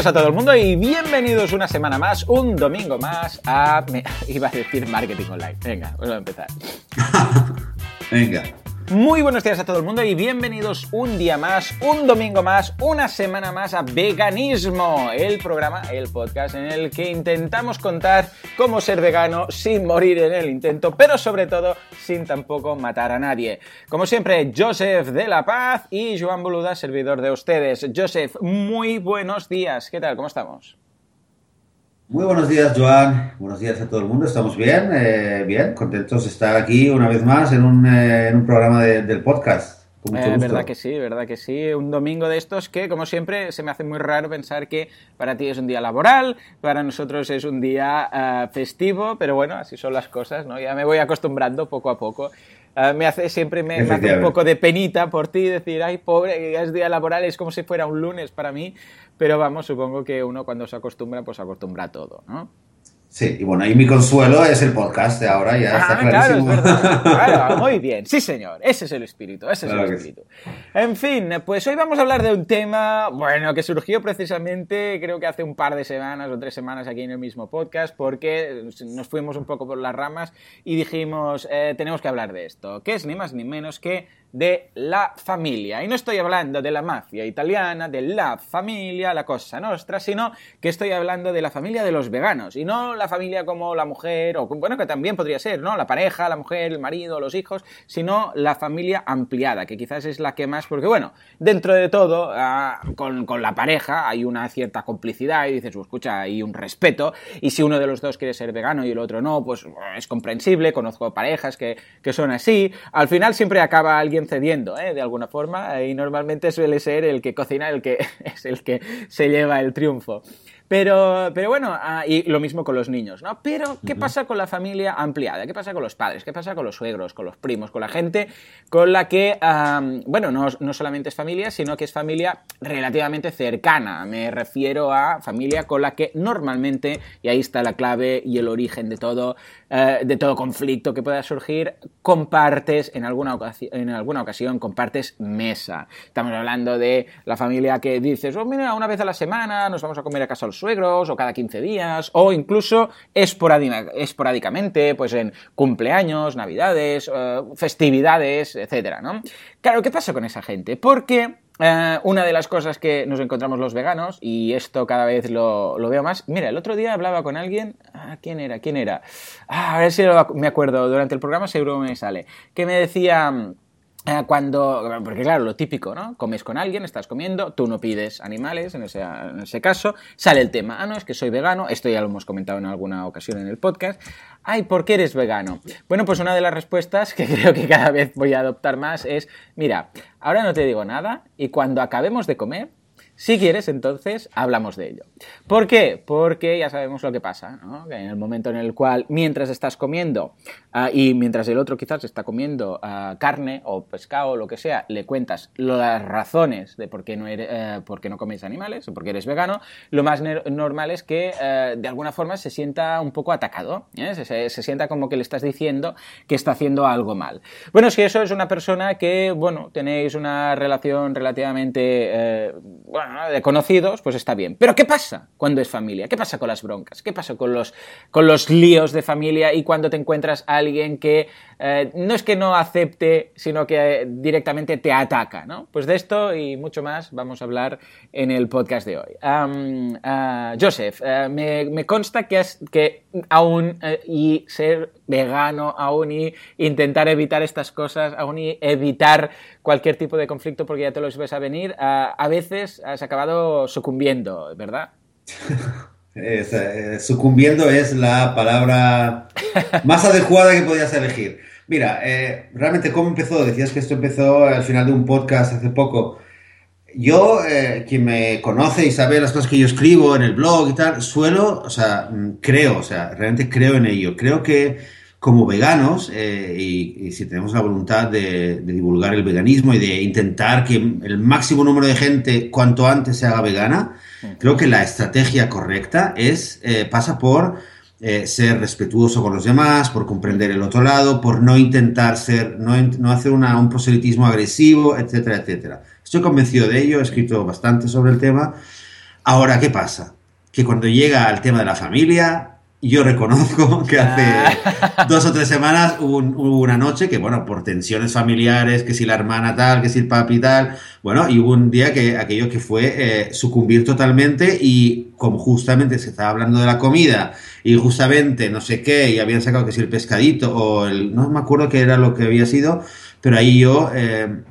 días a todo el mundo y bienvenidos una semana más, un domingo más a... Iba a decir marketing online. Venga, vamos a empezar. Venga. Muy buenos días a todo el mundo y bienvenidos un día más, un domingo más, una semana más a Veganismo, el programa, el podcast en el que intentamos contar cómo ser vegano sin morir en el intento, pero sobre todo sin tampoco matar a nadie. Como siempre, Joseph de la Paz y Joan Boluda, servidor de ustedes. Joseph, muy buenos días. ¿Qué tal? ¿Cómo estamos? Muy buenos días, Joan. Buenos días a todo el mundo. ¿Estamos bien? Eh, bien, contentos de estar aquí una vez más en un, eh, en un programa del podcast. Eh, verdad que sí, verdad que sí. Un domingo de estos que, como siempre, se me hace muy raro pensar que para ti es un día laboral, para nosotros es un día festivo, pero bueno, así son las cosas, ¿no? Ya me voy acostumbrando poco a poco. Me hace siempre me, me, hace un poco de penita por ti decir, ay, pobre, es día laboral, es como si fuera un lunes para mí, pero vamos, supongo que uno cuando se acostumbra, pues se acostumbra a todo, ¿no? Sí, y bueno, y mi consuelo es el podcast de ahora, ya está ah, clarísimo. Claro, muy bien, sí señor, ese es el espíritu, ese es el espíritu. En fin, pues hoy vamos a hablar de un tema, bueno, que surgió precisamente, creo que hace un par de semanas o tres semanas aquí en el mismo podcast, porque nos fuimos un poco por las ramas y dijimos, eh, tenemos que hablar de esto, que es ni más ni menos que de la familia. Y no estoy hablando de la mafia italiana, de la familia, la cosa nuestra, sino que estoy hablando de la familia de los veganos. Y no la familia como la mujer, o bueno, que también podría ser, ¿no? La pareja, la mujer, el marido, los hijos, sino la familia ampliada, que quizás es la que más, porque bueno, dentro de todo, ah, con, la pareja hay una cierta complicidad y dices, pues, escucha, hay un respeto, y si uno de los dos quiere ser vegano y el otro no, pues es comprensible, conozco parejas que, que son así, al final siempre acaba alguien cediendo, ¿eh? de alguna forma, y normalmente suele ser el que cocina el que es el que se lleva el triunfo. Pero, pero bueno, ah, y lo mismo con los niños, ¿no? Pero, ¿qué pasa con la familia ampliada? ¿Qué pasa con los padres? ¿Qué pasa con los suegros, con los primos, con la gente con la que, bueno, no, no, solamente es familia, sino que es familia relativamente cercana? Me refiero a familia con la que normalmente, y ahí está la clave y el origen de todo, eh, de todo conflicto que pueda surgir, compartes en alguna, ocasión, en alguna ocasión, compartes mesa. Estamos hablando de la familia que dices, oh, mira, una vez a la semana nos vamos a comer a casa los suegros, o cada 15 días, o incluso esporádicamente, pues en cumpleaños, navidades, eh, festividades, etcétera, ¿no? Claro, ¿qué pasa con esa gente? Porque eh, una de las cosas que nos encontramos los veganos, y esto cada vez lo, veo más. Mira, el otro día hablaba con alguien. Ah, ¿Quién era? ¿Quién era? Ah, a ver si me acuerdo. Durante el programa seguro me sale. Que me decía. Eh, cuando, porque claro, lo típico, ¿no? Comes con alguien, estás comiendo, tú no pides animales, en ese, en ese caso, sale el tema, ah, no, es que soy vegano, esto ya lo hemos comentado en alguna ocasión en el podcast, ay, ¿por qué eres vegano? Bueno, pues una de las respuestas que creo que cada vez voy a adoptar más es, mira, ahora no te digo nada y cuando acabemos de comer, si quieres, entonces hablamos de ello. ¿Por qué? Porque ya sabemos lo que pasa, ¿no? Que en el momento en el cual, mientras estás comiendo uh, y mientras el otro quizás está comiendo uh, carne o pescado o lo que sea, le cuentas las razones de por qué no, eres, qué no comes animales o por qué eres vegano, lo más normal es que de alguna forma se sienta un poco atacado, ¿eh? se, sienta como que le estás diciendo que está haciendo algo mal. Bueno, si eso es una persona que, bueno, tenéis una relación relativamente, de conocidos, pues está bien. Pero ¿qué pasa cuando es familia? ¿Qué pasa con las broncas? ¿Qué pasa con los, con los líos de familia y cuando te encuentras a alguien que eh, no es que no acepte, sino que directamente te ataca? ¿no? Pues de esto y mucho más vamos a hablar en el podcast de hoy. Uh, Joseph, uh, me, consta que, has, que aún y ser vegano, aún y intentar evitar estas cosas, aún y evitar cualquier tipo de conflicto porque ya te los ves a venir, a veces has acabado sucumbiendo, ¿verdad? Es, eh, sucumbiendo es la palabra más adecuada que podías elegir. Mira, eh, realmente cómo empezó, decías que esto empezó al final de un podcast hace poco. Yo, eh, quien me conoce y sabe las cosas que yo escribo en el blog y tal, suelo, o sea, mm, creo, o sea, realmente creo en ello. Creo que como veganos, eh, y, si tenemos la voluntad de, divulgar el veganismo y de intentar que el máximo número de gente cuanto antes se haga vegana, creo que la estrategia correcta es eh, pasa por eh, ser respetuoso con los demás, por comprender el otro lado, por no intentar ser, no, no hacer un proselitismo agresivo, etcétera, etcétera. Estoy convencido de ello, he escrito bastante sobre el tema Ahora, ¿qué pasa? Que cuando llega al tema de la familia, yo reconozco que hace ah. dos o tres semanas hubo, una noche que, bueno, por tensiones familiares, que si la hermana tal, que si el papi tal, bueno, y hubo un día que aquello que fue eh, sucumbir totalmente y como justamente se estaba hablando de la comida y justamente no sé qué, y habían sacado que si el pescadito o el, no me acuerdo qué era lo que había sido, pero ahí yo, eh,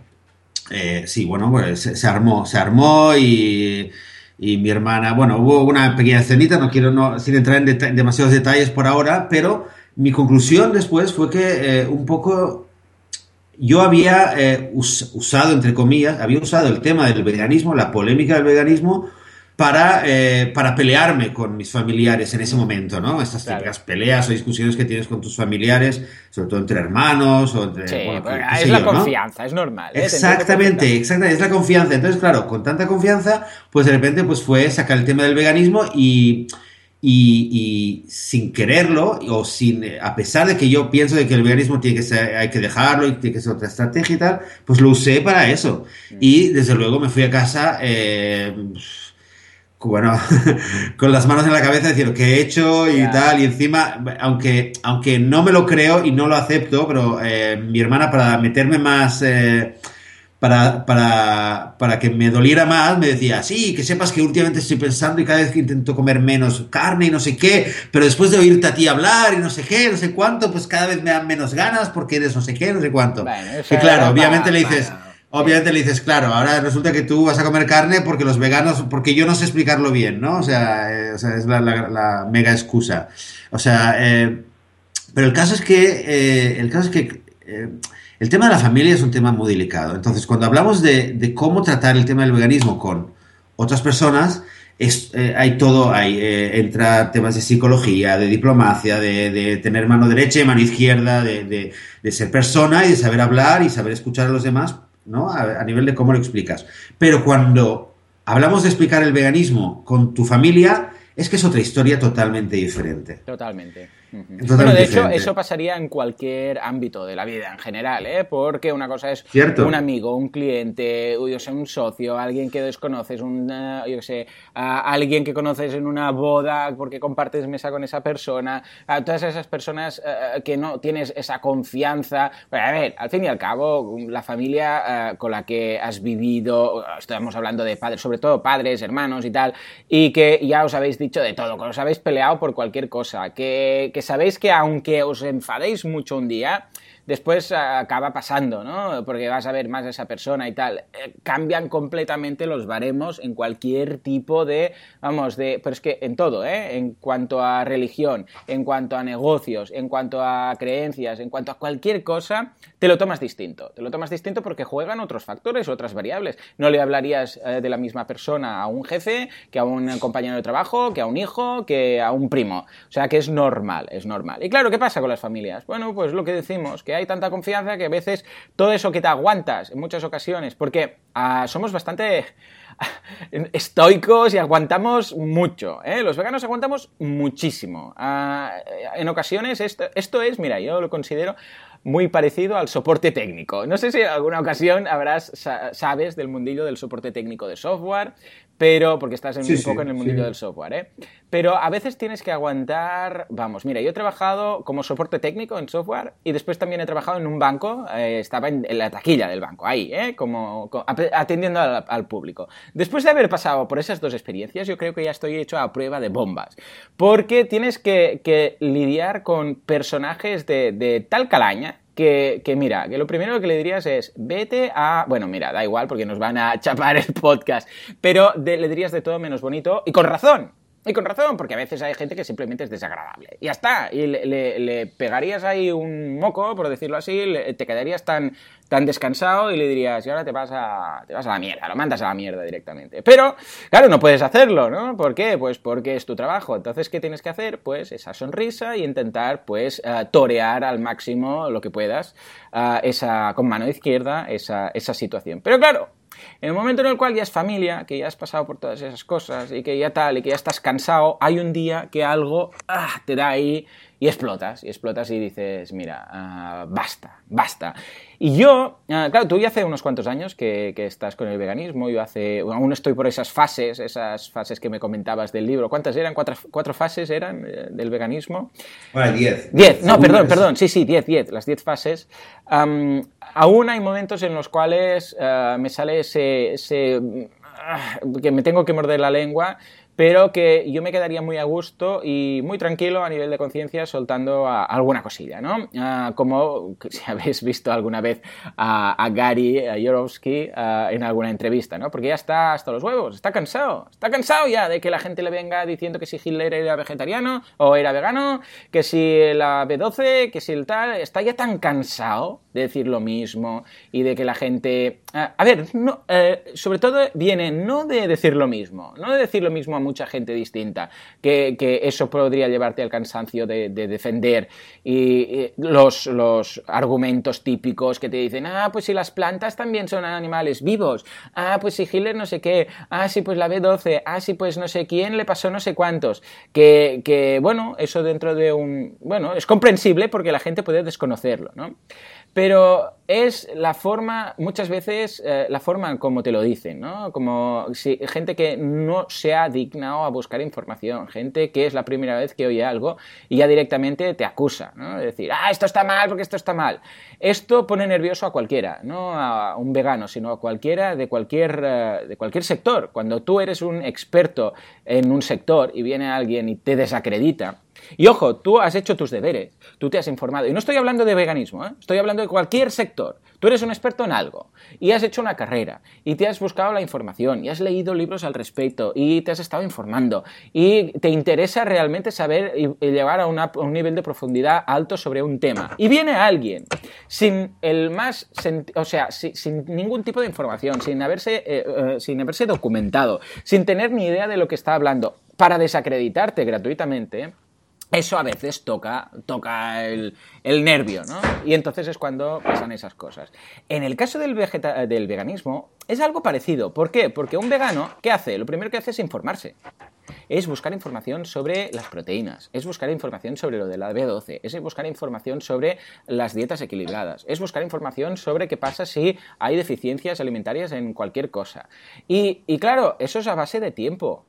eh, sí, bueno, pues se, armó, se armó y, y, mi hermana, bueno, hubo una pequeña cenita, no quiero, no, sin entrar en, demasiados detalles por ahora, pero mi conclusión después fue que eh, un poco yo había usado, entre comillas, había usado el tema del veganismo, la polémica del veganismo, para, eh, para pelearme con mis familiares en ese momento, ¿no? Estas típicas peleas o discusiones que tienes con tus familiares, sobre todo entre hermanos o entre... Sí, es la confianza, es normal. ¿eh? Exactamente, exactamente, es la confianza. Entonces, claro, con tanta confianza, pues de repente pues fue sacar el tema del veganismo y... Y, sin quererlo o sin a pesar de que yo pienso de que el veganismo tiene que ser hay que dejarlo y tiene que ser otra estrategia y tal pues lo usé para eso mm. y desde luego me fui a casa eh, bueno, con las manos en la cabeza decir qué he hecho y tal, y encima, aunque, aunque no me lo creo y no lo acepto, pero eh, mi hermana para meterme más, eh, para, para, para que me doliera más, me decía, sí, que sepas que últimamente estoy pensando y cada vez que intento comer menos carne y no sé qué, pero después de oírte a ti hablar y no sé qué, no sé cuánto, pues cada vez me dan menos ganas porque eres no sé qué, no sé cuánto. y claro, obviamente le dices... Obviamente le dices, claro, ahora resulta que tú vas a comer carne porque los veganos, porque yo no sé explicarlo bien, ¿no? O sea, eh, es la, mega excusa. O sea, eh, pero el caso es que, eh, el caso es que el tema de la familia es un tema muy delicado. Entonces, cuando hablamos de, cómo tratar el tema del veganismo con otras personas, es, hay todo, hay, entra temas de psicología, de diplomacia, de, tener mano derecha y mano izquierda, de ser persona y de saber hablar y saber escuchar a los demás ¿no? A, nivel de cómo lo explicas. Pero cuando hablamos de explicar el veganismo con tu familia, es que es otra historia totalmente diferente. Totalmente. Bueno, de hecho, eso pasaría en cualquier ámbito de la vida en general, ¿eh? Porque una cosa es un amigo, un cliente, yo sé, un socio, alguien que desconoces, un, eh, yo sé, alguien que conoces en una boda porque compartes mesa con esa persona, a todas esas personas eh, que no tienes esa confianza. a ver, al fin y al cabo, la familia eh, con la que has vivido, estamos hablando de padres, sobre todo padres, hermanos y tal, y que ya os habéis dicho de todo, que os habéis peleado por cualquier cosa, que sabéis que aunque os enfadéis mucho un día, después acaba pasando, ¿no? Porque vas a ver más a esa persona y tal. Eh, cambian completamente los baremos en cualquier tipo de, vamos, de, pero es que en todo, ¿eh? En cuanto a religión, en cuanto a negocios, en cuanto a creencias, en cuanto a cualquier cosa, te lo tomas distinto. Te lo tomas distinto porque juegan otros factores, otras variables. No le hablarías eh, de la misma persona a un jefe, que a un compañero de trabajo, que a un hijo, que a un primo. O sea que es normal, es normal. Y claro, ¿qué pasa con las familias? Bueno, pues lo que decimos, que hay tanta confianza que a veces todo eso que te aguantas en muchas ocasiones, porque ah, somos bastante estoicos y aguantamos mucho. ¿eh? Los veganos aguantamos muchísimo. Ah, en ocasiones esto, esto es, mira, yo lo considero muy parecido al soporte técnico. No sé si en alguna ocasión habrás, sabes del mundillo del soporte técnico de software, pero porque estás en, un poco en el mundillo del software, ¿eh? Pero a veces tienes que aguantar, vamos, mira, yo he trabajado como soporte técnico en software y después también he trabajado en un banco, eh, estaba en, la taquilla del banco, ahí, ¿eh? Como, atendiendo al, público. Después de haber pasado por esas dos experiencias, yo creo que ya estoy hecho a prueba de bombas, porque tienes que, lidiar con personajes de, de tal calaña que, mira, que lo primero que le dirías es, vete a... Bueno, mira, da igual porque nos van a chapar el podcast, pero le dirías de todo menos bonito y con razón. Y con razón, porque a veces hay gente que simplemente es desagradable. Y ya está. Y le, pegarías ahí un moco, por decirlo así, te quedarías tan, tan descansado y le dirías, y ahora te vas, a, te vas a la mierda, lo mandas a la mierda directamente. Pero, claro, no puedes hacerlo, ¿no? ¿Por qué? Pues porque es tu trabajo. Entonces, ¿qué tienes que hacer? Pues esa sonrisa y intentar, pues, eh, torear al máximo lo que puedas eh, esa, con mano izquierda esa, esa situación. Pero claro, en el momento en el cual ya es familia, que ya has pasado por todas esas cosas y que ya tal, y que ya estás cansado, hay un día que algo ah, te da ahí y explotas, y explotas y dices, mira, ah, basta, basta. Y yo, ah, claro, tú ya hace unos cuantos años que, estás con el veganismo, yo hace, aún estoy por esas fases, esas fases que me comentabas del libro. ¿Cuántas eran? ¿Cuatro, cuatro fases eran eh, del veganismo? Bueno, diez. Diez, no, perdón, perdón, sí, sí, diez, diez, las diez fases. aún hay momentos en los cuales ah, me sale ese, ese que me tengo que morder la lengua pero que yo me quedaría muy a gusto y muy tranquilo a nivel de conciencia soltando alguna cosilla, ¿no? Ah, como si habéis visto alguna vez a, Gary a Yorovsky ah, en alguna entrevista, ¿no? Porque ya está hasta los huevos, está cansado, está cansado ya de que la gente le venga diciendo que si Hitler era vegetariano o era vegano, que si la B12, que si el tal, está ya tan cansado de decir lo mismo y de que la gente... Ah, a ver, eh, sobre todo viene no de decir lo mismo, no de decir lo mismo a mucha gente distinta, que, eso podría llevarte al cansancio de, defender y, los, los, argumentos típicos que te dicen, ah, pues si las plantas también son animales vivos, ah, pues si Hitler no sé qué, ah, sí, pues la B12, ah, sí, pues no sé quién le pasó no sé cuántos, que, que bueno, eso dentro de un... Bueno, es comprensible porque la gente puede desconocerlo, ¿no? Pero es la forma, muchas veces, eh, la forma como te lo dicen, ¿no? Como si, gente que no se ha dignado a buscar información, gente que es la primera vez que oye algo y ya directamente te acusa, ¿no? De decir, ah, esto está mal porque esto está mal. Esto pone nervioso a cualquiera, no a un vegano, sino a cualquiera de cualquier, eh, de cualquier sector. Cuando tú eres un experto en un sector y viene alguien y te desacredita, y ojo, tú has hecho tus deberes, tú te has informado. Y no estoy hablando de veganismo, ¿eh? estoy hablando de cualquier sector. Tú eres un experto en algo y has hecho una carrera y te has buscado la información y has leído libros al respecto y te has estado informando y te interesa realmente saber y llegar a, un nivel de profundidad alto sobre un tema. Y viene alguien sin el más, o sea, sin, ningún tipo de información, sin haberse, eh, eh, sin haberse documentado, sin tener ni idea de lo que está hablando, para desacreditarte gratuitamente eso a veces toca, toca el, nervio, ¿no? Y entonces es cuando pasan esas cosas. En el caso del, del veganismo es algo parecido. ¿Por qué? Porque un vegano, ¿qué hace? Lo primero que hace es informarse es buscar información sobre las proteínas, es buscar información sobre lo de la B12, es buscar información sobre las dietas equilibradas, es buscar información sobre qué pasa si hay deficiencias alimentarias en cualquier cosa. Y, claro, eso es a base de tiempo,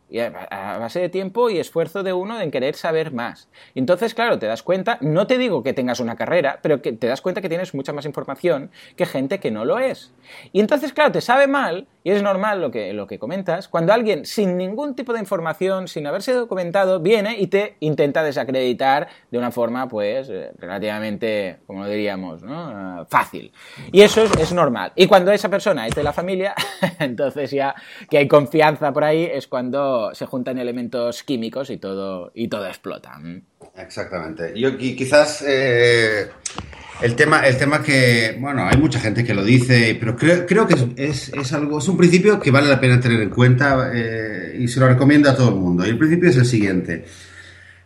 a base de tiempo y esfuerzo de uno en querer saber más. Entonces, claro, te das cuenta, no te digo que tengas una carrera, pero que te das cuenta que tienes mucha más información que gente que no lo es. Y entonces, claro, te sabe mal, y es normal lo que, lo que comentas, cuando alguien sin ningún tipo de información, sin haberse documentado, viene y te intenta desacreditar de una forma, pues, eh, relativamente, como diríamos. Ah, fácil. Y eso es, normal. Y cuando esa persona es de la familia, entonces ya que hay confianza por ahí, es cuando se juntan elementos químicos y todo, y todo explota. Exactamente. Yo quizás... Eh, el tema, el tema que, bueno, hay mucha gente que lo dice, pero creo, creo que es, es, algo, es un principio que vale la pena tener en cuenta eh, y se lo recomiendo a todo el mundo. Y el principio es el siguiente.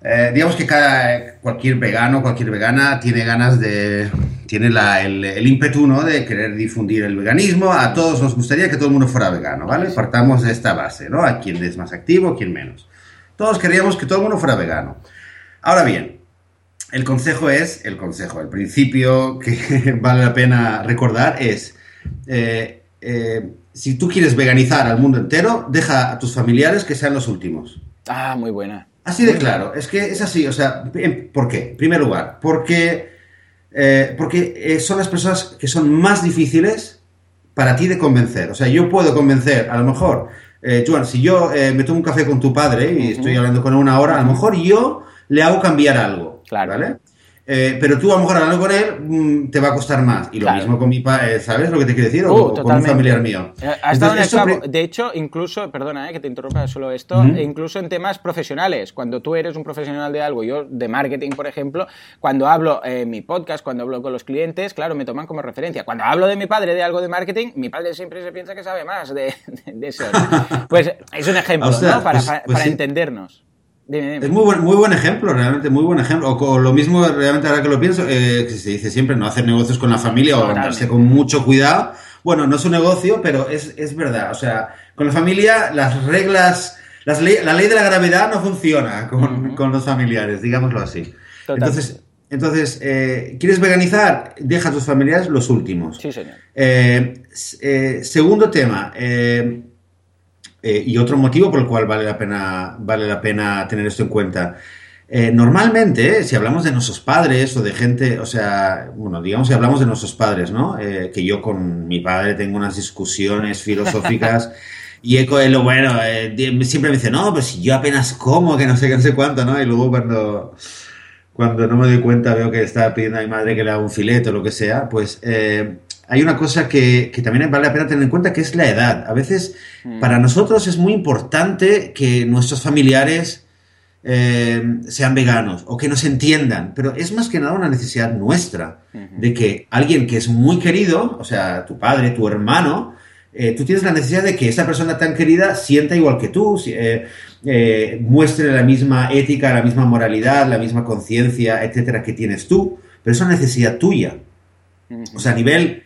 Eh, digamos que cada, cualquier vegano, cualquier vegana tiene ganas de, tiene la, el, el, ímpetu, ¿no? De querer difundir el veganismo. A todos nos gustaría que todo el mundo fuera vegano, ¿vale? Partamos de esta base, ¿no? A quién es más activo, quién menos. Todos queríamos que todo el mundo fuera vegano. Ahora bien, el consejo es, el consejo, el principio que vale la pena recordar es, eh, eh, si tú quieres veganizar al mundo entero, deja a tus familiares que sean los últimos. Ah, muy buena. Así de claro, es que es así, o sea, ¿por qué? En primer lugar, porque, eh, porque son las personas que son más difíciles para ti de convencer. O sea, yo puedo convencer, a lo mejor, Juan, si yo me tomo un café con tu padre y estoy hablando con él una hora, a lo mejor yo le hago cambiar algo. Claro. ¿Vale? Eh, pero tú a lo mejor hablando con él mm, te va a costar más. Y lo mismo con mi padre, ¿sabes lo que te quiero decir? o uh, con un familiar mío. Eh, de hecho, incluso, perdona eh, que te interrumpa solo esto, incluso en temas profesionales, cuando tú eres un profesional de algo, yo de marketing, por ejemplo, cuando hablo en mi podcast, cuando hablo con los clientes, claro, me toman como referencia. Cuando hablo de mi padre de algo de marketing, mi padre siempre se piensa que sabe más de, eso. Pues es un ejemplo, ¿no? Para, pues, pues para entendernos. Es muy buen, muy buen ejemplo, realmente, muy buen ejemplo. O con lo mismo, realmente ahora que lo pienso, eh, que se dice siempre, no hacer negocios con la familia o andarse con mucho cuidado. Bueno, no es un negocio, pero es, es verdad. O sea, con la familia las reglas, las la ley de la gravedad no funciona con, con los familiares, digámoslo así. Entonces, entonces eh, ¿quieres veganizar? Deja a tus familiares los últimos. Sí, señor. Eh, segundo tema, y otro motivo por el cual vale la pena, vale la pena tener esto en cuenta. normalmente, si hablamos de nuestros padres o de gente, o sea, bueno, digamos si hablamos de nuestros padres, ¿no? que yo con mi padre tengo unas discusiones filosóficas Y Eco lo bueno, eh, siempre me dice, no, pues si yo apenas como, que no sé qué, no sé cuánto, ¿no? Y luego cuando, cuando no me doy cuenta veo que está pidiendo a mi madre que le haga un filete o lo que sea, pues eh, hay una cosa que, que, también vale la pena tener en cuenta, que es la edad. A veces mm. para nosotros es muy importante que nuestros familiares eh, sean veganos o que nos entiendan, pero es más que nada una necesidad nuestra, de que alguien que es muy querido, o sea, tu padre, tu hermano, eh, tú tienes la necesidad de que esa persona tan querida sienta igual que tú, eh, muestre la misma ética, la misma moralidad, la misma conciencia, etcétera, que tienes tú, pero es una necesidad tuya. O sea, a nivel,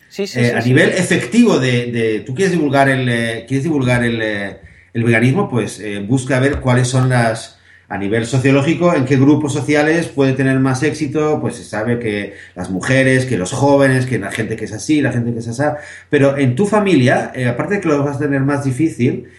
a nivel efectivo de, tú quieres divulgar el, quieres divulgar el, el veganismo, pues busca ver cuáles son las, a nivel sociológico, en qué grupos sociales puede tener más éxito, pues se sabe que las mujeres, que los jóvenes, que la gente que es así, la gente que es así, pero en tu familia, eh, aparte de que lo vas a tener más difícil,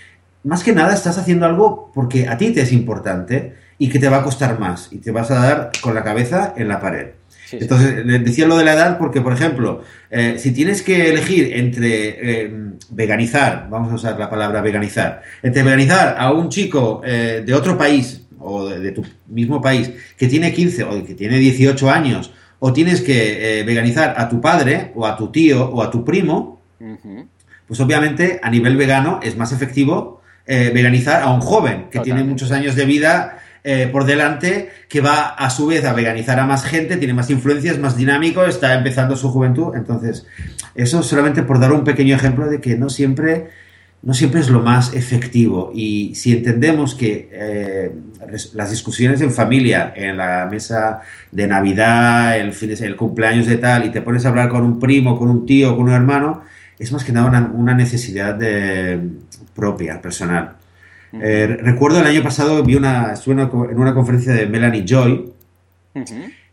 más que nada estás haciendo algo porque a ti te es importante y que te va a costar más y te vas a dar con la cabeza en la pared. Entonces, decía lo de la edad porque, por ejemplo, eh, si tienes que elegir entre eh, veganizar, vamos a usar la palabra veganizar, entre veganizar a un chico de otro país o de, tu mismo país que tiene 15 o que tiene 18 años o tienes que eh, veganizar a tu padre o a tu tío o a tu primo, pues obviamente a nivel vegano es más efectivo eh, veganizar a un joven que tiene muchos años de vida eh, por delante, que va a su vez a veganizar a más gente, tiene más influencias, más dinámico, está empezando su juventud. Entonces, eso solamente por dar un pequeño ejemplo de que no siempre no siempre es lo más efectivo. Y si entendemos que eh, las discusiones en familia, en la mesa de Navidad, el, fin de, cumpleaños de tal, y te pones a hablar con un primo, con un tío, con un hermano, es más que nada una, necesidad de, propia, personal. Eh, recuerdo el año pasado, vi una, estuve en una conferencia de Melanie Joy,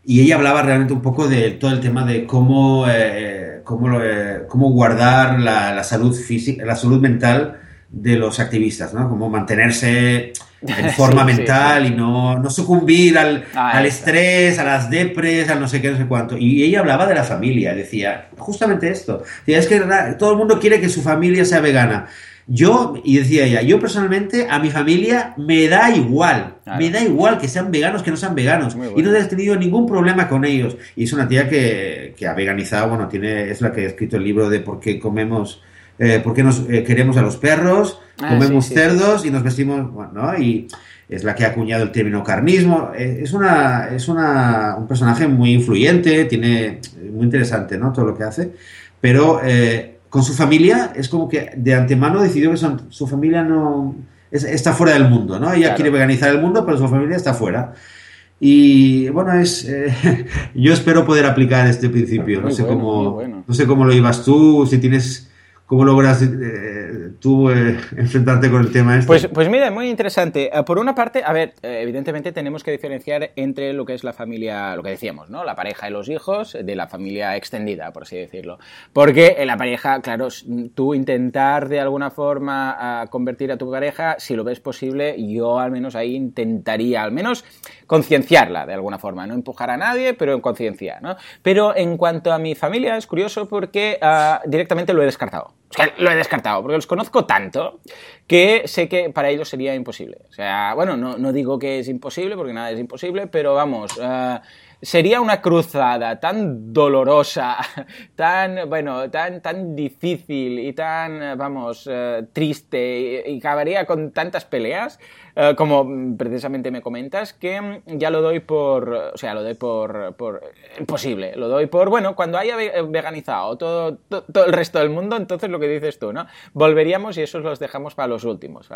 y ella hablaba realmente un poco de todo el tema de cómo... Eh, cómo, cómo guardar la, salud física, la salud mental de los activistas, ¿no? Cómo mantenerse en forma mental y no, no sucumbir al, ah, al estrés, a las depres, al no sé qué, no sé cuánto. Y ella hablaba de la familia, decía justamente esto. Decía, es que todo el mundo quiere que su familia sea vegana. Yo, y decía ella, yo personalmente a mi familia me da igual, me da igual que sean veganos, que no sean veganos, y no he tenido ningún problema con ellos. Y es una tía que, que, ha veganizado, bueno, tiene, es la que ha escrito el libro de por qué comemos, eh, por qué nos eh, queremos a los perros, ah, comemos cerdos y nos vestimos, bueno, ¿no? Y es la que ha acuñado el término carnismo. Eh, es una, es una, un personaje muy influyente, tiene, muy interesante, ¿no? Todo lo que hace, pero con su familia es como que de antemano decidió que su familia no está fuera del mundo, ¿no? Ella quiere veganizar el mundo, pero su familia está fuera. Y bueno, es eh, yo espero poder aplicar este principio. No sé cómo no sé cómo lo ibas tú, si tienes cómo logras eh, tú eh, enfrentarte con el tema este? Pues, pues mira, muy interesante. Eh, por una parte, a ver, evidentemente tenemos que diferenciar entre lo que es la familia, lo que decíamos, ¿no? La pareja y los hijos, de la familia extendida, por así decirlo. Porque en la pareja, claro, tú intentar de alguna forma convertir a tu pareja, si lo ves posible, yo al menos ahí intentaría, al menos concienciarla de alguna forma, no empujar a nadie, pero en conciencia, ¿no? Pero en cuanto a mi familia, es curioso porque ah, directamente lo he descartado. O sea, lo he descartado, porque los conozco tanto que sé que para ellos sería imposible. O sea, bueno, no, no digo que es imposible, porque nada es imposible, pero vamos, uh, sería una cruzada tan dolorosa, tan, bueno, tan, tan difícil y tan, vamos, uh, triste y acabaría con tantas peleas eh, como precisamente me comentas, que ya lo doy por, o sea, lo doy por, por imposible, lo doy por, bueno, cuando haya veganizado todo, todo, el resto del mundo, entonces lo que dices tú, ¿no? Volveríamos y esos los dejamos para los últimos.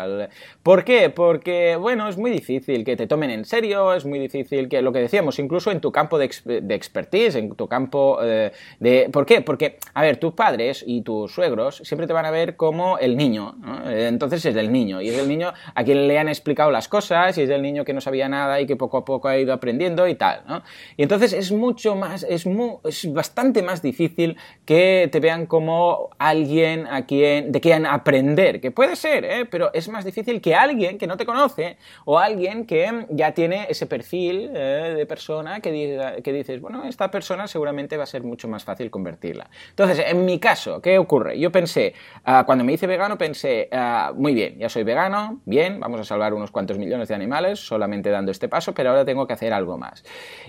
¿Por qué? Porque, bueno, es muy difícil que te tomen en serio, es muy difícil que, lo que decíamos, incluso en tu campo de, de expertise, en tu campo eh, de... ¿Por qué? Porque, a ver, tus padres y tus suegros siempre te van a ver como el niño. Entonces es del niño, y es el niño a quien le han explicado explicado las cosas y es el niño que no sabía nada y que poco a poco ha ido aprendiendo y tal, ¿no? Y entonces es mucho más, es, es bastante más difícil que te vean como alguien a quien, de quien aprender, que puede ser, ¿eh? pero es más difícil que alguien que no te conoce o alguien que ya tiene ese perfil eh, de persona que, que dices, bueno, esta persona seguramente va a ser mucho más fácil convertirla. Entonces, en mi caso, ¿qué ocurre? Yo pensé, ah, cuando me hice vegano, pensé, ah, muy bien, ya soy vegano, bien, vamos a salvar unos cuantos millones de animales solamente dando este paso, pero ahora tengo que hacer algo más.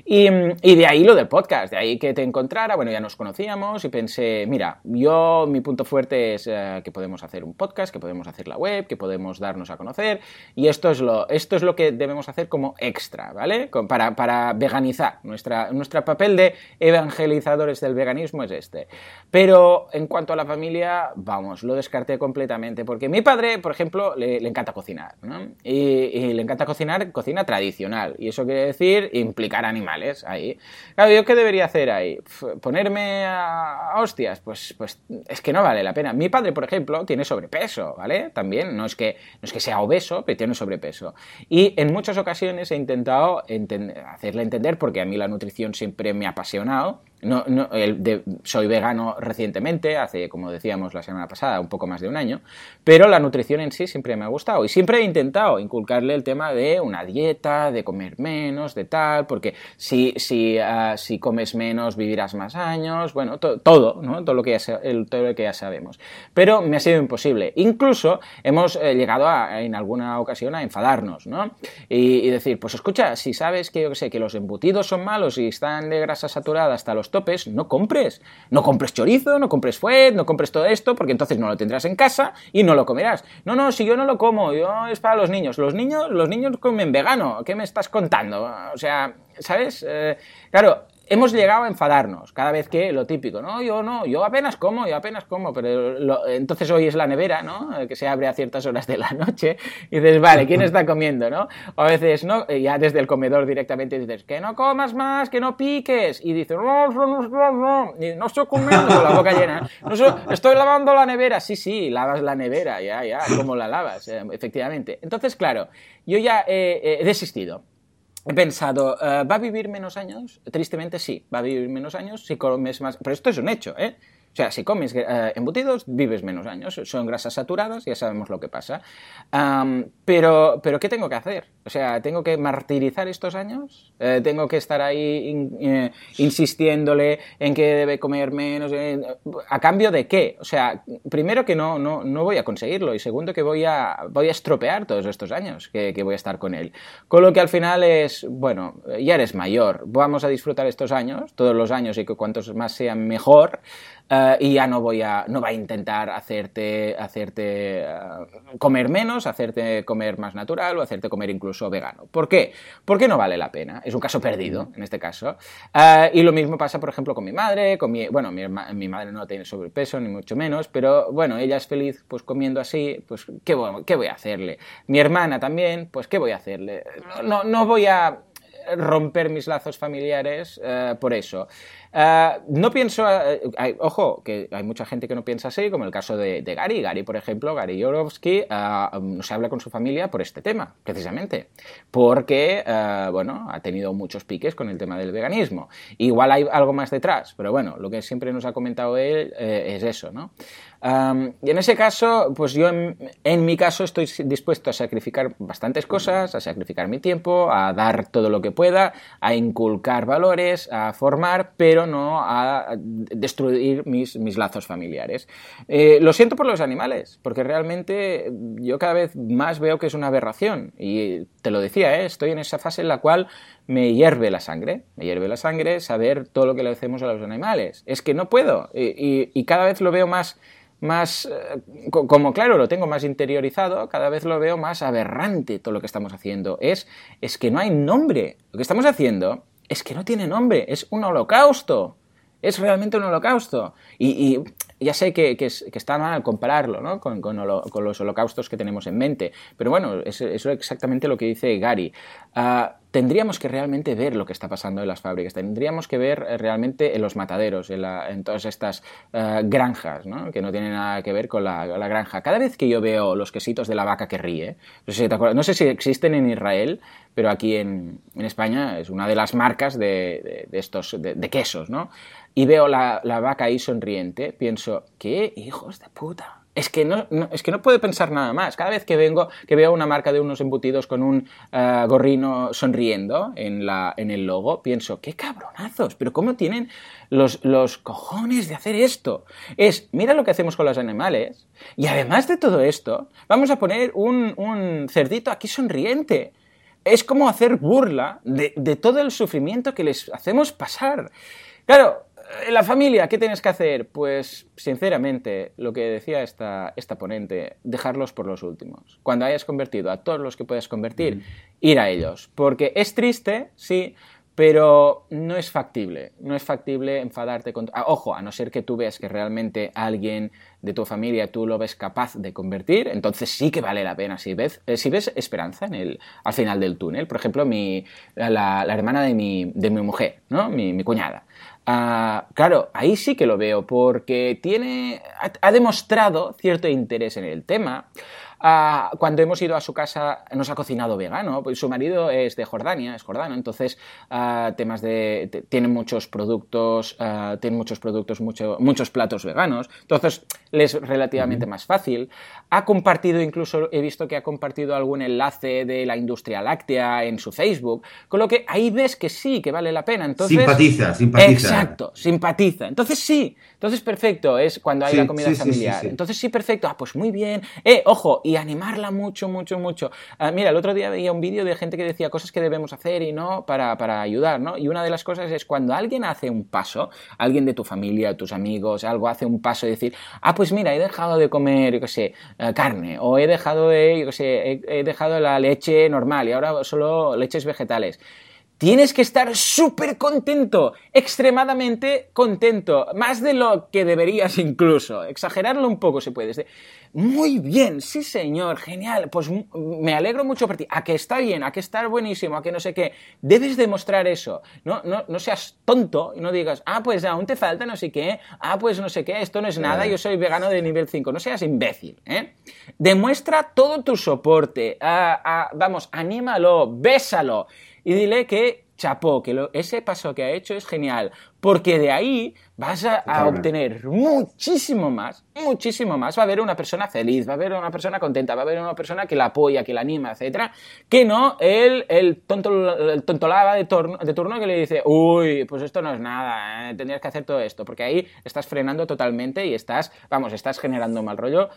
Y, y de ahí lo del podcast, de ahí que te encontrara, bueno, ya nos conocíamos y pensé, mira, yo mi punto fuerte es eh, que podemos hacer un podcast, que podemos hacer la web, que podemos darnos a conocer y esto es lo, esto es lo que debemos hacer como extra, ¿vale? Para, para veganizar. Nuestra, nuestro papel de evangelizadores del veganismo es este. Pero en cuanto a la familia, vamos, lo descarté completamente porque mi padre, por ejemplo, le, encanta cocinar, ¿no? Le encanta cocinar cocina tradicional y eso quiere decir implicar animales ahí. Claro, ¿yo qué debería hacer ahí? ¿Ponerme a hostias? Pues, pues es que no vale la pena. Mi padre, por ejemplo, tiene sobrepeso, ¿vale? También, no es que, no es que sea obeso, pero tiene sobrepeso. Y en muchas ocasiones he intentado hacerle entender, porque a mí la nutrición siempre me ha apasionado, no, no, el soy vegano recientemente, hace, como decíamos la semana pasada, un poco más de un año, pero la nutrición en sí siempre me ha gustado y siempre he intentado inculcarle el tema de una dieta, de comer menos, de tal, porque si, si, ah, si comes menos vivirás más años, bueno, todo, ¿no? todo, lo que ya, todo lo que ya sabemos. Pero me ha sido imposible. Incluso hemos eh, llegado a, en alguna ocasión a enfadarnos, ¿no? Y, decir, pues escucha, si sabes que, yo sé, que los embutidos son malos y están de grasa saturada hasta los no compres. No compres chorizo, no compres fuet, no compres todo esto, porque entonces no lo tendrás en casa y no lo comerás. No, no, si yo no lo como, yo es para los niños. Los niños, los niños comen vegano. ¿Qué me estás contando? O sea, ¿sabes? Eh, claro, hemos llegado a enfadarnos cada vez que lo típico, no, yo no, yo apenas como, yo apenas como, pero entonces hoy es la nevera, ¿no? Que se abre a ciertas horas de la noche y dices, vale, ¿quién está comiendo, no? O a veces, ¿no? Ya desde el comedor directamente dices, que no comas más, que no piques, y dices, no, no, no, no, no estoy comiendo con la boca llena, no estoy lavando la nevera, sí, sí, lavas la nevera, ya, ya, ¿cómo la lavas? Eh, efectivamente. Entonces, claro, yo ya he desistido he pensado, eh, ¿va a vivir menos años? Tristemente sí, va a vivir menos años si comes más. Pero esto es un hecho, ¿eh? O sea, si comes eh, embutidos, vives menos años. Son grasas saturadas, ya sabemos lo que pasa. pero, pero, ¿qué tengo que hacer? O sea, ¿tengo que martirizar estos años? Eh, ¿Tengo que estar ahí eh, insistiéndole en que debe comer menos? ¿A cambio de qué? O sea, primero que no, no, no voy a conseguirlo y segundo que voy a, voy a estropear todos estos años que, que voy a estar con él. Con lo que al final es, bueno, ya eres mayor, vamos a disfrutar estos años, todos los años y que cuantos más sean mejor. Eh, y ya no voy a, no va a intentar hacerte, hacerte eh, comer menos, hacerte comer más natural o hacerte comer incluso vegano. ¿Por qué? Porque no vale la pena. Es un caso perdido, en este caso. Eh, y lo mismo pasa, por ejemplo, con mi madre, con mi, bueno, mi, mi, madre no tiene sobrepeso, ni mucho menos, pero bueno, ella es feliz pues comiendo así, pues ¿qué, qué voy a hacerle? Mi hermana también, pues ¿qué voy a hacerle? no, no voy a romper mis lazos familiares por eso. Eh, no pienso, eh, ojo, que hay mucha gente que no piensa así, como el caso de, Gary. Gary, por ejemplo, Gary Yorovsky, uh, no se habla con su familia por este tema, precisamente, porque, bueno, ha tenido muchos piques con el tema del veganismo. Igual hay algo más detrás, pero bueno, lo que siempre nos ha comentado él es eso, ¿no? y en ese caso, pues yo en, mi caso estoy dispuesto a sacrificar bastantes cosas, a sacrificar mi tiempo, a dar todo lo que pueda, a inculcar valores, a formar, pero no a destruir mis, mis lazos familiares. Eh, lo siento por los animales, porque realmente yo cada vez más veo que es una aberración. Y te lo decía, ¿eh? estoy en esa fase en la cual me hierve la sangre, me hierve la sangre saber todo lo que le hacemos a los animales. Es que no puedo y cada vez lo veo más más, eh, como claro, lo tengo más interiorizado, cada vez lo veo más aberrante todo lo que estamos haciendo. Es, es que no hay nombre. Lo que estamos haciendo es que no tiene nombre, es un holocausto. Es realmente un holocausto. Y, ya sé que, está mal compararlo ¿no? con, los holocaustos que tenemos en mente, pero bueno, eso es exactamente lo que dice Gary. Ah, tendríamos que realmente ver lo que está pasando en las fábricas, tendríamos que ver eh, realmente en los mataderos, en, todas estas eh, granjas, ¿no? que no tienen nada que ver con la, granja. Cada vez que yo veo los quesitos de la vaca que ríe, no sé si, existen en Israel, pero aquí en, España es una de las marcas de, estos de, quesos, ¿no? Y veo la, la vaca ahí sonriente, pienso, ¿qué hijos de puta? Es que no, es que no puedo pensar nada más. Cada vez que vengo, que veo una marca de unos embutidos con un eh, gorrino sonriendo en, la, en el logo, pienso, qué cabronazos, pero ¿cómo tienen los, los cojones de hacer esto? Es, mira lo que hacemos con los animales, y además de todo esto, vamos a poner un, un cerdito aquí sonriente. Es como hacer burla de, de todo el sufrimiento que les hacemos pasar. Claro, la familia, ¿qué tienes que hacer? Pues, sinceramente, lo que decía esta, esta ponente, dejarlos por los últimos. Cuando hayas convertido a todos los que puedes convertir, ir a ellos. Porque es triste, sí, pero no es factible. No es factible enfadarte con... Ah, ojo, a no ser que tú veas que realmente alguien de tu familia tú lo ves capaz de convertir, entonces sí que vale la pena. Si ves, eh, si ves esperanza en el, al final del túnel, por ejemplo, mi, la, hermana de mi, de mi mujer, ¿no? mi, mi cuñada. Ah, claro, ahí sí que lo veo, porque tiene, ha, demostrado cierto interés en el tema. Ah, cuando hemos ido a su casa nos ha cocinado vegano, pues su marido es de Jordania, es jordano, entonces ah, temas de tiene muchos productos, tiene muchos productos, muchos platos veganos, entonces le es relativamente más fácil. Ha compartido incluso, he visto que ha compartido algún enlace de la industria láctea en su Facebook, con lo que ahí ves que sí, que vale la pena. Entonces, simpatiza, simpatiza. Exacto, simpatiza. Entonces sí, entonces perfecto, es cuando hay la comida familiar. entonces sí, perfecto, ah, pues muy bien. Eh, ojo, y animarla mucho, mucho, mucho. Ah, mira, el otro día veía un vídeo de gente que decía cosas que debemos hacer y no para, para ayudar, ¿no? Y una de las cosas es cuando alguien hace un paso, alguien de tu familia, tus amigos, algo hace un paso y decir, ah, pues mira, he dejado de comer, yo qué sé, eh, carne, o he dejado de, yo qué sé, he, dejado la leche normal y ahora solo leches vegetales. Tienes que estar súper contento, extremadamente contento, más de lo que deberías incluso, exagerarlo un poco si puedes. Muy bien, sí señor, genial, pues me alegro mucho por ti, a que está bien, a que está buenísimo, a que no sé qué, debes demostrar eso, no, no, no seas tonto y no digas, ah, pues aún te falta no sé qué, ah, pues no sé qué, esto no es nada, yo soy vegano de nivel 5, no seas imbécil, ¿eh? Demuestra todo tu soporte, vamos, anímalo, bésalo y dile que chapó, que ese paso que ha hecho es genial, porque de ahí vas a, obtener muchísimo más, muchísimo más. Va a haber una persona feliz, va a haber una persona contenta, va a haber una persona que la apoya, que la anima, etcétera, que no el, el, tonto, el tontolaba de, de turno que le dice, uy, pues esto no es nada, eh, tendrías que hacer todo esto, porque ahí estás frenando totalmente y estás, vamos, estás generando mal rollo,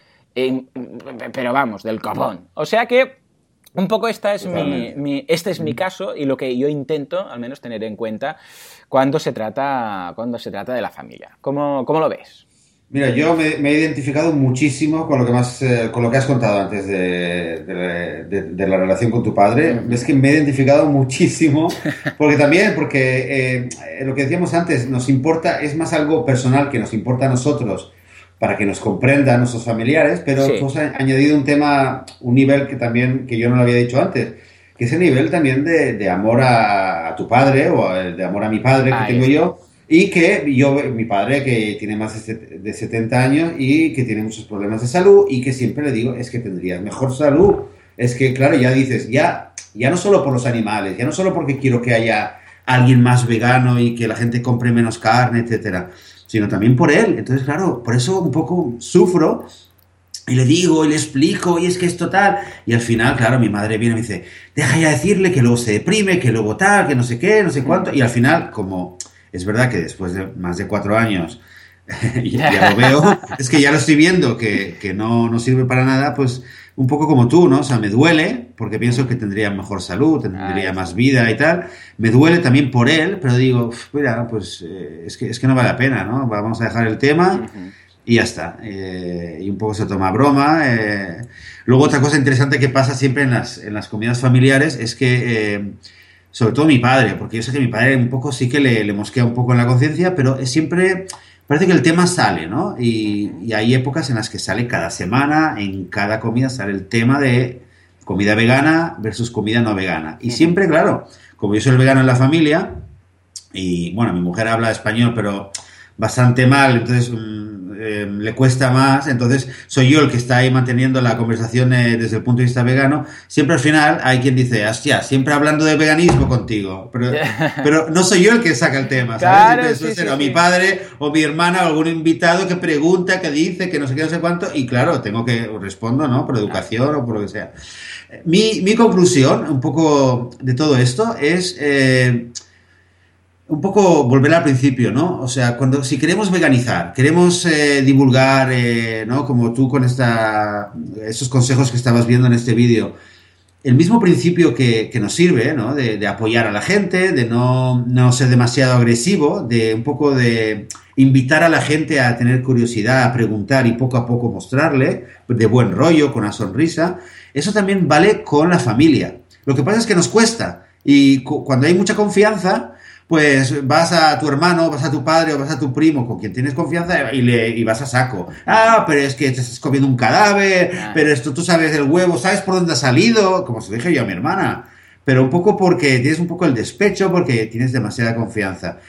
pero vamos, del copón. O sea que un poco esta es mi, este es mi caso y lo que yo intento al menos tener en cuenta cuando se trata, cuando se trata de la familia. ¿Cómo, cómo lo ves? Mira, yo me, he identificado muchísimo con lo que, más, eh, con lo que has contado antes de, de, la relación con tu padre. Es que me he identificado muchísimo, porque también, porque eh, lo que decíamos antes, nos importa, es más algo personal que nos importa a nosotros para que nos comprendan nuestros familiares, pero tú has añadido un tema, un nivel que también, que yo no lo había dicho antes, que es el nivel también de, amor a, tu padre o de amor a mi padre que tengo yo, y que yo, mi padre que tiene más de 70 años y que tiene muchos problemas de salud y que siempre le digo, es que tendrías mejor salud. Es que, claro, ya dices, ya, ya no solo por los animales, ya no solo porque quiero que haya alguien más vegano y que la gente compre menos carne, etcétera, sino también por él. Entonces, claro, por eso un poco sufro y le digo y le explico y es que es total. Y al final, claro, mi madre viene y me dice, deja ya decirle que luego se deprime, que luego tal, que no sé qué, no sé cuánto. Y al final, como es verdad que después de más de cuatro años ya, lo veo, es que ya lo estoy viendo que, que no, no sirve para nada, pues un poco como tú, ¿no? O sea, me duele porque pienso que tendría mejor salud, tendría más vida y tal. Me duele también por él, pero digo, mira, pues eh, es, que, es que no vale la pena, ¿no? Vamos a dejar el tema y ya está. Eh, y un poco se toma broma. Eh. Luego otra cosa interesante que pasa siempre en las, en las comidas familiares es que, sobre todo mi padre, porque yo sé que mi padre un poco sí que le, le mosquea un poco en la conciencia, pero es siempre parece que el tema sale, ¿no? Y, hay épocas en las que sale cada semana, en cada comida sale el tema de comida vegana versus comida no vegana. Y siempre, claro, como yo soy el vegano en la familia, y bueno, mi mujer habla español, pero bastante mal, entonces mm, eh, le cuesta más, entonces soy yo el que está ahí manteniendo la conversación eh, desde el punto de vista vegano. Siempre al final hay quien dice, hostia, siempre hablando de veganismo contigo, pero, pero no soy yo el que saca el tema, ¿sabes? Claro, o mi padre o mi hermana o algún invitado que pregunta, que dice, que no sé qué, no sé cuánto, y claro, tengo que respondo, ¿no? Por educación o por lo que sea. Mi, mi conclusión, un poco de todo esto, es... Eh, un poco volver al principio, ¿no? O sea, cuando si queremos veganizar, queremos eh, divulgar, eh, ¿no? Como tú con esta, esos consejos que estabas viendo en este vídeo, el mismo principio que, nos sirve, ¿no? De, apoyar a la gente, de no, no, ser demasiado agresivo, de un poco de invitar a la gente a tener curiosidad, a preguntar y poco a poco mostrarle, de buen rollo, con una sonrisa. Eso también vale con la familia. Lo que pasa es que nos cuesta. Y cuando hay mucha confianza, pues vas a tu hermano, vas a tu padre o vas a tu primo con quien tienes confianza y, le, y vas a saco. Ah, pero es que te estás comiendo un cadáver, ah. pero esto tú sabes del huevo, sabes por dónde ha salido, como se lo dije yo a mi hermana. Pero un poco porque tienes un poco el despecho, porque tienes demasiada confianza.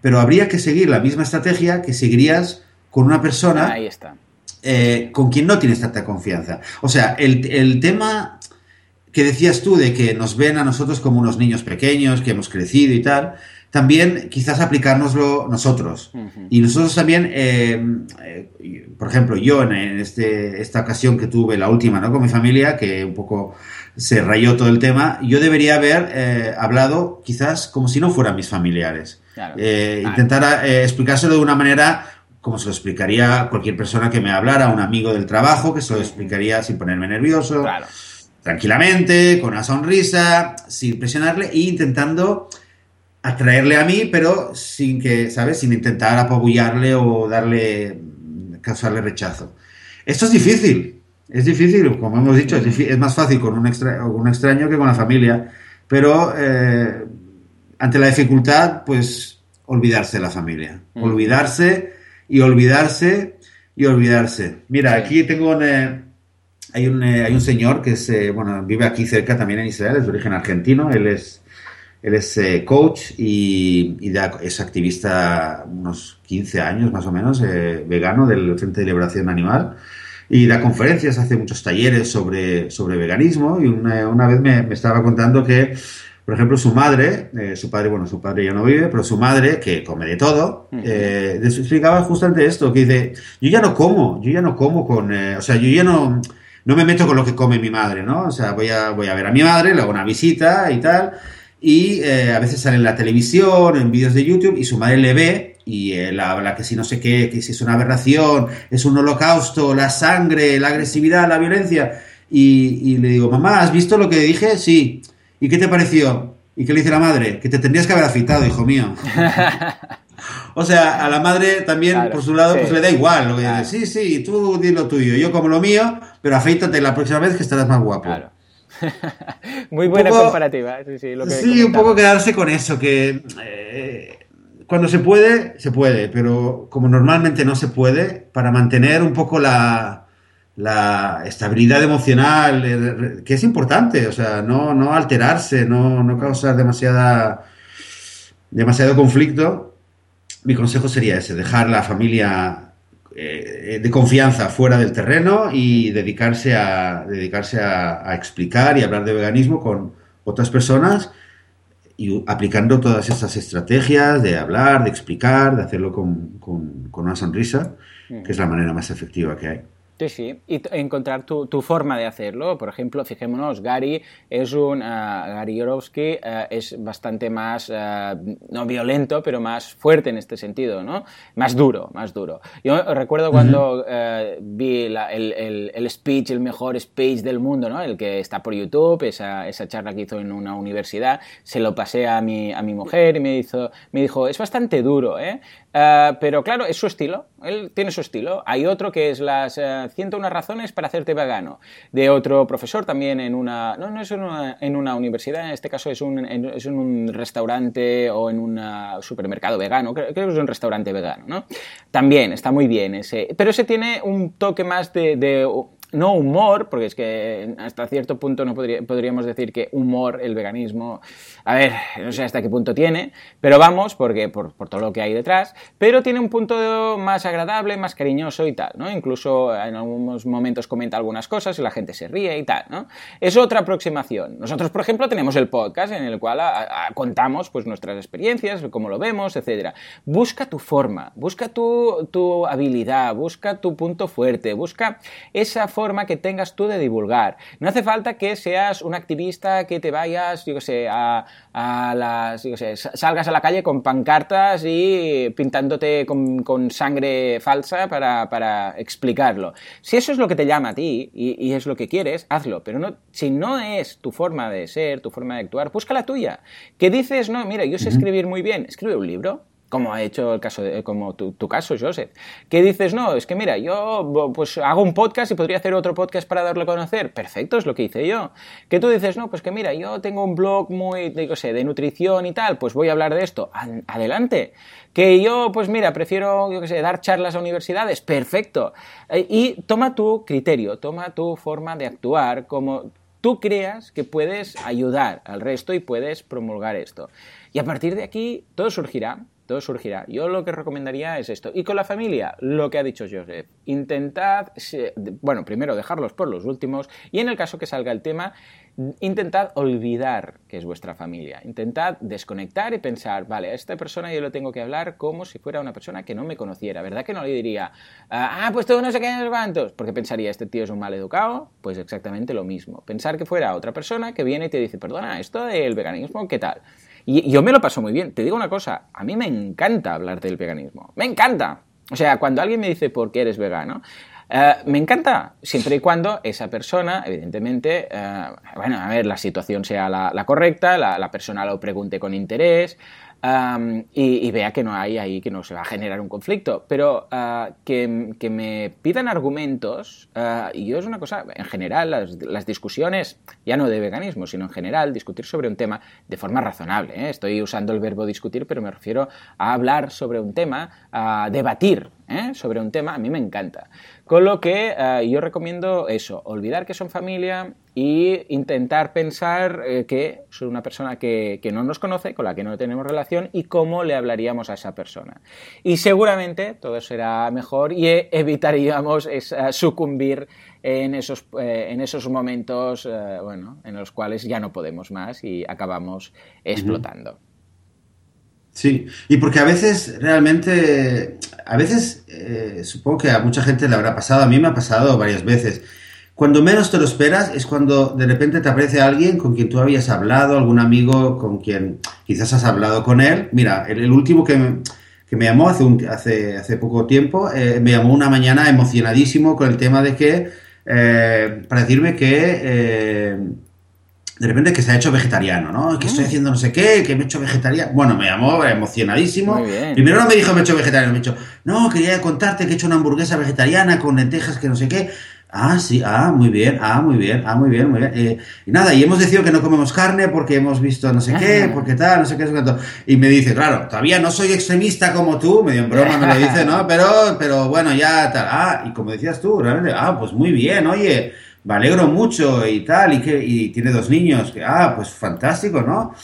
Pero habría que seguir la misma estrategia que seguirías con una persona Ahí está. Eh, con quien no tienes tanta confianza. O sea, el, el tema que decías tú de que nos ven a nosotros como unos niños pequeños, que hemos crecido y tal, también quizás aplicárnoslo nosotros. Y nosotros también, eh, eh, por ejemplo, yo en, este, esta ocasión que tuve, la última, ¿no? Con mi familia, que un poco se rayó todo el tema, yo debería haber eh, hablado quizás como si no fueran mis familiares. Intentar explicárselo de una manera como se lo explicaría cualquier persona que me hablara, un amigo del trabajo, que se lo explicaría sin ponerme nervioso, tranquilamente, con una sonrisa, sin presionarle e intentando atraerle a mí, pero sin que, ¿sabes? Sin intentar apabullarle o darle, causarle rechazo. Esto es difícil, es difícil, como hemos dicho, es, más fácil con un, un, extraño que con la familia, pero eh, ante la dificultad, pues olvidarse de la familia, mm. olvidarse y olvidarse y olvidarse. Mira, aquí tengo un... Eh, hay un, eh, hay un señor que es, bueno, vive aquí cerca también en Israel, es de origen argentino, él es él es eh, coach y, es activista unos 15 años más o menos, eh, vegano del Frente de Liberación Animal. Y da conferencias, hace muchos talleres sobre, sobre veganismo. Y una, vez me, estaba contando que, por ejemplo, su madre, eh, su padre, bueno, su padre ya no vive, pero su madre, que come de todo, explicaba justamente esto, que dice, yo ya no como, yo ya no como con, o sea, yo ya no, no me meto con lo que come mi madre, ¿no? O sea, voy a, voy a ver a mi madre, le hago una visita y tal y eh, a veces sale en la televisión, en vídeos de YouTube, y su madre le ve y él habla que si no sé qué, que si es una aberración, es un holocausto, la sangre, la agresividad, la violencia. Y, le digo, mamá, ¿has visto lo que dije? Sí. ¿Y qué te pareció? ¿Y qué le dice la madre? Que te tendrías que haber afeitado, hijo mío. o sea, a la madre también, por su lado, pues le da igual. Lo que Sí, sí, tú di lo tuyo, yo como lo mío, pero afeítate la próxima vez que estarás más guapo. Muy buena comparativa. Sí, un poco quedarse con eso, que eh, cuando se puede, se puede, pero como normalmente no se puede, para mantener un poco la, la estabilidad emocional, eh, que es importante, o sea, no, no alterarse, no, no causar demasiada, demasiado conflicto, mi consejo sería ese, dejar la familia eh, de confianza fuera del terreno y dedicarse a, dedicarse a, explicar y hablar de veganismo con otras personas y aplicando todas estas estrategias de hablar, de explicar, de hacerlo con, con una sonrisa, que es la manera más efectiva que hay. Sí, sí, y encontrar tu, tu, forma de hacerlo. Por ejemplo, fijémonos, Gary es un, uh, Gary Yorovsky uh, es bastante más, uh, no violento, pero más fuerte en este sentido, ¿no? Más duro, más duro. Yo recuerdo cuando vi la, el, el, el, speech, el mejor speech del mundo, ¿no? El que está por YouTube, esa, esa charla que hizo en una universidad, se lo pasé a mi, a mi mujer y me, hizo, me dijo, es bastante duro, ¿eh? Eh, pero claro, es su estilo, él tiene su estilo. Hay otro que es las 101 eh, razones para hacerte vegano, de otro profesor también en una, no, no es en una, en una universidad, en este caso es, un, en, es un restaurante o en un supermercado vegano, creo, que es un restaurante vegano, ¿no? También está muy bien ese, pero ese tiene un toque más de no humor, porque es que hasta cierto punto no podríamos decir que humor, el veganismo, a ver, no sé hasta qué punto tiene, pero vamos, porque por, todo lo que hay detrás, pero tiene un punto más agradable, más cariñoso y tal, ¿no? Incluso en algunos momentos comenta algunas cosas y la gente se ríe y tal, ¿no? Es otra aproximación. Nosotros, por ejemplo, tenemos el podcast en el cual contamos pues nuestras experiencias, cómo lo vemos, etcétera. Busca tu forma, busca tu, tu habilidad, busca tu punto fuerte, busca esa forma que tengas tú de divulgar. No hace falta que seas un activista que te vayas, yo qué sé, a, las, yo sé, salgas a la calle con pancartas y pintándote con, sangre falsa para, explicarlo. Si eso es lo que te llama a ti y, es lo que quieres, hazlo. Pero no, si no es tu forma de ser, tu forma de actuar, busca la tuya. Que dices, no, mira, yo sé escribir muy bien, escribe un libro como ha hecho el caso de, como tu, caso, Joseph, que dices, no, es que mira, yo pues hago un podcast y podría hacer otro podcast para darlo a conocer. Perfecto, es lo que hice yo. Que tú dices, no, pues que mira, yo tengo un blog muy, digo, sé, de nutrición y tal, pues voy a hablar de esto. Adelante. Que yo, pues mira, prefiero, yo qué sé, dar charlas a universidades. Perfecto. Eh, y toma tu criterio, toma tu forma de actuar como tú creas que puedes ayudar al resto y puedes promulgar esto. Y a partir de aquí todo surgirá todo surgirá. Yo lo que recomendaría es esto. Y con la familia, lo que ha dicho Joseph. Intentad, bueno, primero dejarlos por los últimos y en el caso que salga el tema, intentad olvidar que es vuestra familia. Intentad desconectar y pensar, vale, a esta persona yo le tengo que hablar como si fuera una persona que no me conociera. ¿Verdad que no le diría, ah, pues tú no sé qué en Porque pensaría, este tío es un mal educado. Pues exactamente lo mismo. Pensar que fuera otra persona que viene y te dice, perdona, esto del veganismo, ¿qué tal? Y yo me lo paso muy bien. Te digo una cosa, a mí me encanta hablar del veganismo. Me encanta. O sea, cuando alguien me dice por qué eres vegano, eh, me encanta, siempre y cuando esa persona, evidentemente, eh, bueno, a ver, la situación sea la, correcta, la, la, persona lo pregunte con interés, y, vea que no hay ahí, que no se va a generar un conflicto. Pero ah, que, me pidan argumentos, uh, y yo es una cosa, en general, las, discusiones, ya no de veganismo, sino en general, discutir sobre un tema de forma razonable. ¿eh? Estoy usando el verbo discutir, pero me refiero a hablar sobre un tema, a debatir ¿eh? sobre un tema, a mí me encanta. Con lo que eh, yo recomiendo eso, olvidar que son familia y intentar pensar eh, que soy una persona que, no nos conoce, con la que no tenemos relación y cómo le hablaríamos a esa persona. Y seguramente todo será mejor y evitaríamos sucumbir en esos, en esos momentos bueno, en los cuales ya no podemos más y acabamos explotando. Sí, y porque a veces realmente, a veces eh, supongo que a mucha gente le habrá pasado, a mí me ha pasado varias veces. Cuando menos te lo esperas es cuando de repente te aparece alguien con quien tú habías hablado, algún amigo con quien quizás has hablado con él. Mira, el, último que me, que me llamó hace, un, hace, hace poco tiempo, eh, me llamó una mañana emocionadísimo con el tema de que, eh, para decirme que de repente que se ha hecho vegetariano, ¿no? Que estoy haciendo no sé qué, que me he hecho vegetariano. Bueno, me llamó emocionadísimo. Primero no me dijo me he hecho vegetariano, me ha dicho, no, quería contarte que he hecho una hamburguesa vegetariana con lentejas que no sé qué. Ah, sí, ah, muy bien, ah, muy bien, ah, muy bien, muy bien. Eh, y nada, y hemos decidido que no comemos carne porque hemos visto no sé qué, porque tal, no sé qué, no sé qué. Y me dice, claro, todavía no soy extremista como tú, medio en broma me lo dice, ¿no? Pero, pero bueno, ya tal. Ah, y como decías tú, realmente, ah, pues muy bien, oye me alegro mucho y tal, y, que, y tiene dos niños, que, ah, pues fantástico, ¿no?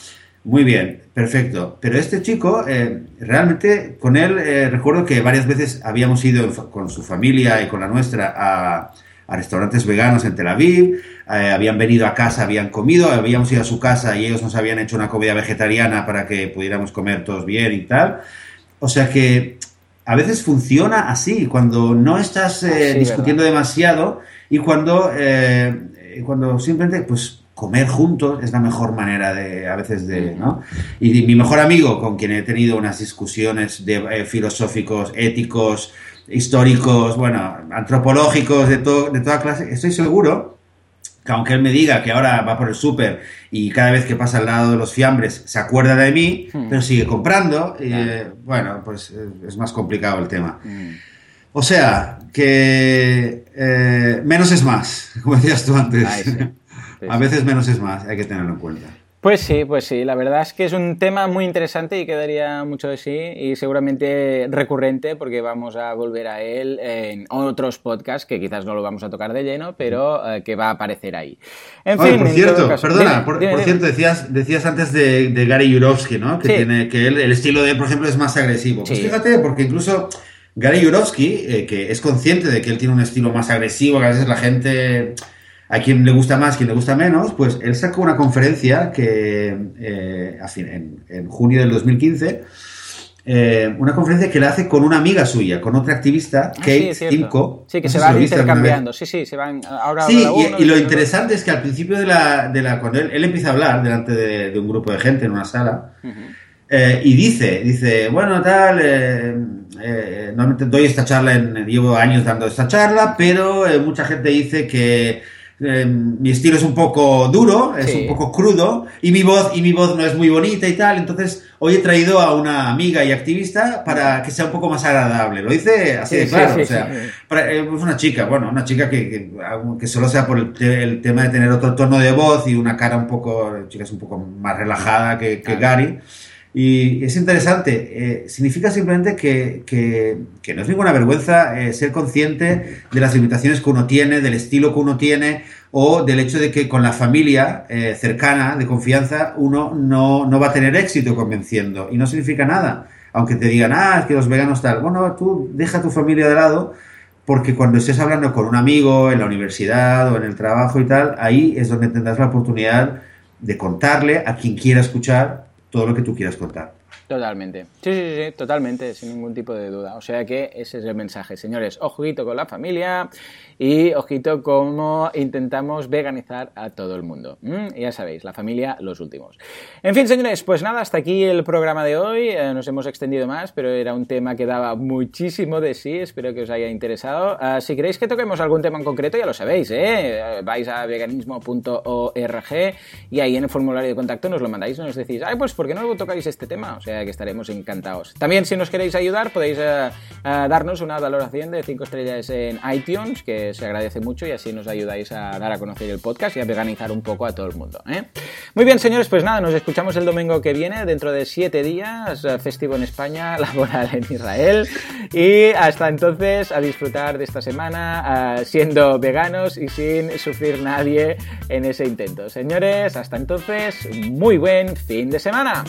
Muy bien, perfecto. Pero este chico, eh, realmente, con él, eh, recuerdo que varias veces habíamos ido con su familia y con la nuestra a, restaurantes veganos en Tel Aviv, eh, habían venido a casa, habían comido, habíamos ido a su casa y ellos nos habían hecho una comida vegetariana para que pudiéramos comer todos bien y tal. O sea que a veces funciona así, cuando no estás discutiendo demasiado y cuando, eh, cuando simplemente, pues, comer juntos es la mejor manera de, a veces de, ¿no? Y mi mejor amigo, con quien he tenido unas discusiones de, eh, filosóficos, éticos, históricos, bueno, antropológicos, de, todo, de toda clase, estoy seguro que aunque él me diga que ahora va por el súper y cada vez que pasa al lado de los fiambres se acuerda de mí, hmm. pero sigue comprando, eh, bueno, pues es más complicado el tema. Hmm. O sea, que eh, menos es más, como decías tú antes. A veces menos es más, hay que tenerlo en cuenta. Pues sí, pues sí, la verdad es que es un tema muy interesante y quedaría mucho de sí y seguramente recurrente porque vamos a volver a él en otros podcasts que quizás no lo vamos a tocar de lleno, pero eh, que va a aparecer ahí. En fin, por cierto, perdona, por, cierto, decías, decías antes de, Gary Yurovsky, ¿no? Que tiene que él, el estilo de él, por ejemplo, es más agresivo. Pues fíjate, porque incluso Gary Yurovsky, eh, que es consciente de que él tiene un estilo más agresivo, que a veces la gente a quien le gusta más, quien le gusta menos, pues él sacó una conferencia que eh, en, junio del 2015, eh, una conferencia que la hace con una amiga suya, con otra activista, ah, Kate sí, Sí, que se van intercambiando. Sí, sí, se van. Ahora sí, y, lo interesante es que al principio de la. De la cuando él, empieza a hablar delante de, un grupo de gente en una sala. Eh, y dice, dice, bueno, tal, eh, normalmente doy esta charla, en, llevo años dando esta charla, pero mucha gente dice que eh, mi estilo es un poco duro, es un poco crudo y mi voz y mi voz no es muy bonita y tal. Entonces hoy he traído a una amiga y activista para que sea un poco más agradable. Lo dice así de claro. o sea, eh, es una chica, bueno, una chica que, que, solo sea por el, tema de tener otro tono de voz y una cara un poco, chica es un poco más relajada que, que Gary. Y es interesante, eh, significa simplemente que, no es ninguna vergüenza eh, ser consciente de las limitaciones que uno tiene, del estilo que uno tiene o del hecho de que con la familia eh, cercana, de confianza, uno no, no, va a tener éxito convenciendo. Y no significa nada, aunque te digan, ah, es que los veganos tal. Bueno, tú deja tu familia de lado porque cuando estés hablando con un amigo en la universidad o en el trabajo y tal, ahí es donde tendrás la oportunidad de contarle a quien quiera escuchar todo lo que tú quieras contar. Totalmente. Sí, sí, sí, totalmente, sin ningún tipo de duda. O sea que ese es el mensaje, señores. Ojito con la familia y ojito cómo intentamos veganizar a todo el mundo. Mm, ya sabéis, la familia, los últimos. En fin, señores, pues nada, hasta aquí el programa de hoy. Eh, nos hemos extendido más, pero era un tema que daba muchísimo de sí. Espero que os haya interesado. Ah, si queréis que toquemos algún tema en concreto, ya lo sabéis, ¿eh? Vais a veganismo.org y ahí en el formulario de contacto nos lo mandáis nos decís, ay, pues ¿por qué no tocáis este tema? O sea, que estaremos encantados. También si nos queréis ayudar podéis eh, eh, darnos una valoración de 5 estrellas en iTunes, que se agradece mucho y así nos ayudáis a dar a conocer el podcast y a veganizar un poco a todo el mundo. ¿eh? Muy bien, señores, pues nada, nos escuchamos el domingo que viene, dentro de 7 días, festivo en España, laboral en Israel. Y hasta entonces, a disfrutar de esta semana siendo veganos y sin sufrir nadie en ese intento. Señores, hasta entonces, muy buen fin de semana.